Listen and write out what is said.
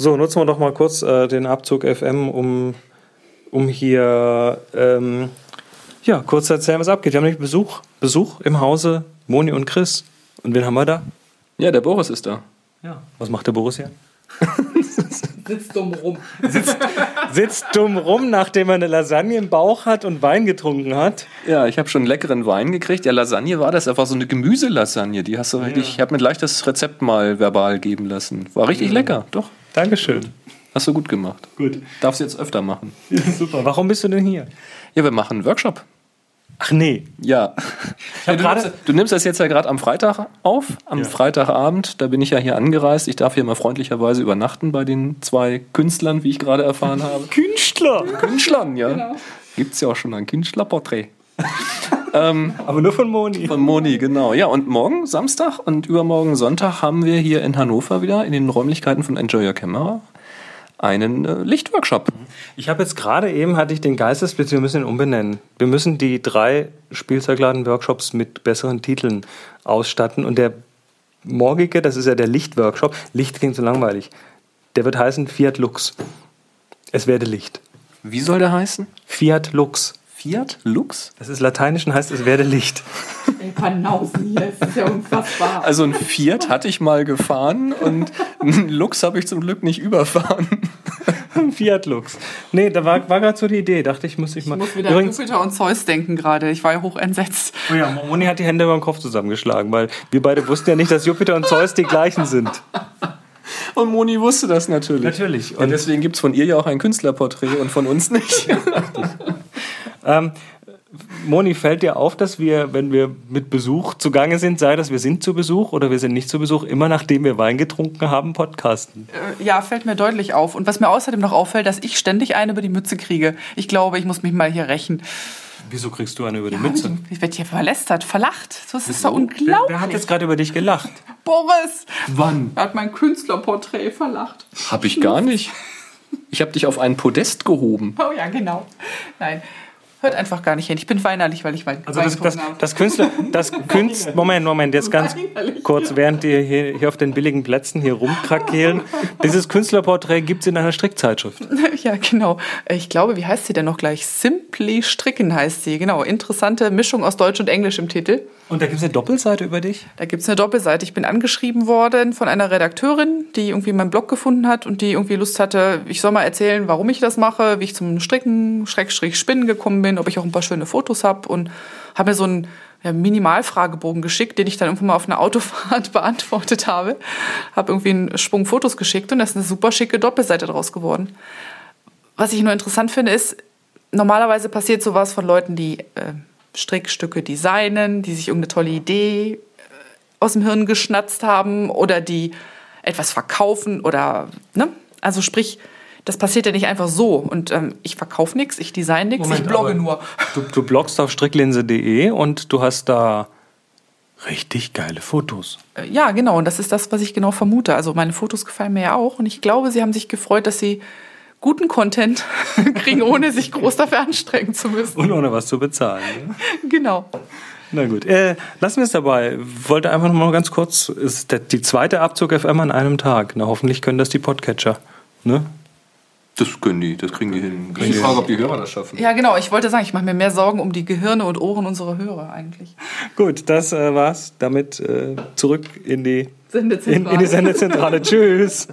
So, nutzen wir doch mal kurz äh, den Abzug FM, um, um hier ähm, ja, kurz zu erzählen, was abgeht. Wir haben nämlich Besuch, Besuch im Hause Moni und Chris. Und wen haben wir da? Ja, der Boris ist da. Ja. Was macht der Boris hier? Sitzt dumm rum. Sitzt, sitzt dumm rum, nachdem er eine Lasagne im Bauch hat und Wein getrunken hat. Ja, ich habe schon leckeren Wein gekriegt. Ja, Lasagne war das einfach so eine Gemüselasagne. Die hast du richtig. Ich habe mir gleich das Rezept mal verbal geben lassen. War richtig lecker, doch. Dankeschön. Hast du gut gemacht. Gut. Darfst jetzt öfter machen. Super. Warum bist du denn hier? Ja, wir machen einen Workshop. Ach nee. Ja. ja du, nimmst, du, nimmst, das jetzt ja gerade am Freitag auf, am ja. Freitagabend. Da bin ich ja hier angereist. Ich darf hier mal freundlicherweise übernachten bei den zwei Künstlern, wie ich gerade erfahren habe. Künstler! Künstlern, ja. Genau. Gibt es ja auch schon ein Künstlerporträt. Ähm, Aber nur von Moni. Von Moni, genau. Ja, und morgen, Samstag und übermorgen Sonntag haben wir hier in Hannover wieder in den Räumlichkeiten von Enjoy Your Camera einen äh, Lichtworkshop. Ich habe jetzt gerade eben, hatte ich den Geistesblitz, wir müssen ihn umbenennen. Wir müssen die drei Spielzeugladen-Workshops mit besseren Titeln ausstatten. Und der morgige, das ist ja der Lichtworkshop, Licht klingt so langweilig, der wird heißen Fiat Lux. Es werde Licht. Wie soll der heißen? Fiat Lux. Fiat Lux? Das ist lateinisch und heißt, es werde Licht. Ey, Panausen hier, das ist ja unfassbar. Also ein Fiat hatte ich mal gefahren und einen Lux habe ich zum Glück nicht überfahren. Ein Fiat Lux. Nee, da war, war gerade so die Idee. Dachte ich, muss ich mal. Ich muss wieder an Jupiter und Zeus denken gerade. Ich war ja hoch entsetzt. Oh ja, Moni hat die Hände über den Kopf zusammengeschlagen, weil wir beide wussten ja nicht, dass Jupiter und Zeus die gleichen sind. Und Moni wusste das natürlich. Natürlich. Und deswegen gibt es von ihr ja auch ein Künstlerporträt und von uns nicht. ähm, Moni, fällt dir auf, dass wir, wenn wir mit Besuch zugange sind, sei das wir sind zu Besuch oder wir sind nicht zu Besuch, immer nachdem wir Wein getrunken haben, podcasten? Äh, ja, fällt mir deutlich auf. Und was mir außerdem noch auffällt, dass ich ständig eine über die Mütze kriege. Ich glaube, ich muss mich mal hier rächen. Wieso kriegst du eine über die ja, Mütze? Ich werde hier verlästert, verlacht. Das ist doch unglaublich. Wer, wer, hat jetzt gerade über dich gelacht? Boris! Wann? Er hat mein Künstlerporträt verlacht. Hab ich gar nicht. Ich habe dich auf ein Podest gehoben. Oh ja, genau. Nein. Hört einfach gar nicht hin. Ich bin weinerlich, weil ich Wein Also das, das, das Künstler, das Künst, Moment, Moment, jetzt ganz kurz, während die hier, hier auf den billigen Plätzen hier rumkrakehlen. Dieses Künstlerporträt gibt es in einer Strickzeitschrift. Ja, genau. Ich glaube, wie heißt sie denn noch gleich? Simply Stricken heißt sie. Genau, interessante Mischung aus Deutsch und Englisch im Titel. Und da gibt es eine Doppelseite über dich? Da gibt es eine Doppelseite. Ich bin angeschrieben worden von einer Redakteurin, die irgendwie meinen Blog gefunden hat und die irgendwie Lust hatte, ich soll mal erzählen, warum ich das mache, wie ich zum Stricken, Schrägstrich Spinnen gekommen bin, ob ich auch ein paar schöne Fotos habe und habe mir so einen ja, Minimalfragebogen geschickt, den ich dann irgendwann mal auf einer Autofahrt beantwortet habe. Habe irgendwie einen Schwung Fotos geschickt und da ist eine super schicke Doppelseite draus geworden. Was ich nur interessant finde, ist, normalerweise passiert sowas von Leuten, die äh, Strickstücke designen, die sich irgendeine tolle Idee äh, aus dem Hirn geschnatzt haben oder die etwas verkaufen oder, ne? Also sprich, das passiert ja nicht einfach so. Und ähm, ich verkaufe nichts, ich design nichts, ich blogge nur. Du, du bloggst auf stricklinse.de und du hast da richtig geile Fotos. Äh, ja, genau. Und das ist das, was ich genau vermute. Also meine Fotos gefallen mir ja auch. Und ich glaube, sie haben sich gefreut, dass sie guten Content kriegen, ohne sich groß dafür anstrengen zu müssen. Und ohne was zu bezahlen. Ne? Genau. Na gut, äh, lassen wir es dabei. Wollte einfach noch mal ganz kurz, ist der, die zweite Abzug FM an einem Tag. Na, hoffentlich können das die Podcatcher. Ne? Das können die, das kriegen die hin. Ich frage, ob die Hörer das schaffen. Ja, genau. Ich wollte sagen, ich mache mir mehr Sorgen um die Gehirne und Ohren unserer Hörer eigentlich. Gut, das äh, war's. Damit äh, zurück in die Sendezentrale. In, in die Sendezentrale. Tschüss.